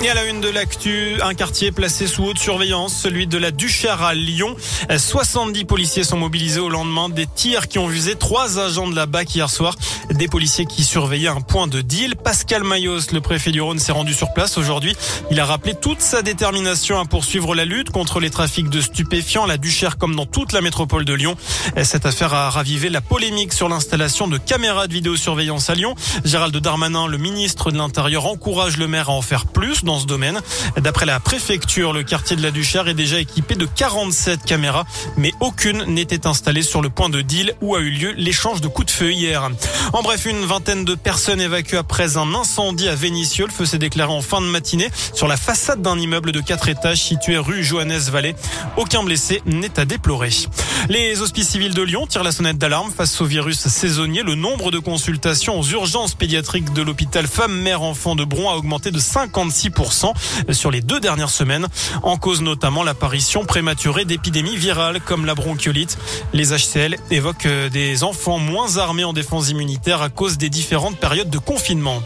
Et à la une de l'actu, un quartier placé sous haute surveillance, celui de la Duchère à Lyon. 70 policiers sont mobilisés au lendemain des tirs qui ont visé trois agents de la BAC hier soir. Des policiers qui surveillaient un point de deal. Pascal Mayos, le préfet du Rhône, s'est rendu sur place aujourd'hui. Il a rappelé toute sa détermination à poursuivre la lutte contre les trafics de stupéfiants, la Duchère comme dans toute la métropole de Lyon. Cette affaire a ravivé la polémique sur l'installation de caméras de vidéosurveillance à Lyon. Gérald Darmanin, le ministre de l'Intérieur, encourage le maire à en faire plus D'après la préfecture, le quartier de la Duchère est déjà équipé de 47 caméras, mais aucune n'était installée sur le point de deal où a eu lieu l'échange de coups de feu hier. En bref, une vingtaine de personnes évacuées après un incendie à Vénissieux. Le feu s'est déclaré en fin de matinée sur la façade d'un immeuble de 4 étages situé rue Johannes Vallée. Aucun blessé n'est à déplorer. Les hospices civils de Lyon tirent la sonnette d'alarme face au virus saisonnier. Le nombre de consultations aux urgences pédiatriques de l'hôpital femme-mère-enfant de Bron a augmenté de 56% sur les deux dernières semaines, en cause notamment l'apparition prématurée d'épidémies virales comme la bronchiolite. Les HCL évoquent des enfants moins armés en défense immunitaire à cause des différentes périodes de confinement.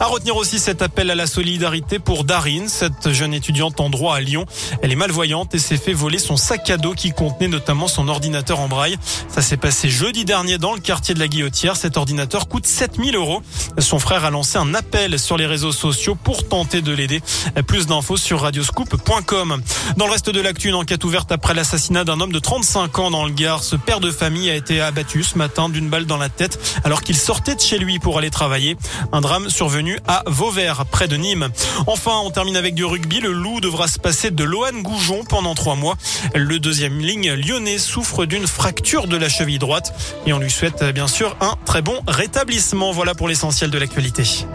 À retenir aussi cet appel à la solidarité pour Darine, cette jeune étudiante en droit à Lyon. Elle est malvoyante et s'est fait voler son sac à dos qui contenait notamment son ordinateur en braille. Ça s'est passé jeudi dernier dans le quartier de la Guillotière. Cet ordinateur coûte 7000 euros. Son frère a lancé un appel sur les réseaux sociaux pour tenter de l'aider. Plus d'infos sur radioscoop.com. Dans le reste de l'actu, une enquête ouverte après l'assassinat d'un homme de 35 ans dans le Gard. Ce père de famille a été abattu ce matin d'une balle dans la tête alors qu'il sortait de chez lui pour aller travailler. Un drame survenu à Vauvert, près de Nîmes. Enfin, on termine avec du rugby. Le Loup devra se passer de Lohan Goujon pendant trois mois. Le deuxième ligne lyonnais souffre d'une fracture de la cheville droite et on lui souhaite bien sûr un très bon rétablissement. Voilà pour l'essentiel de l'actualité.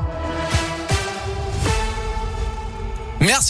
Merci beaucoup.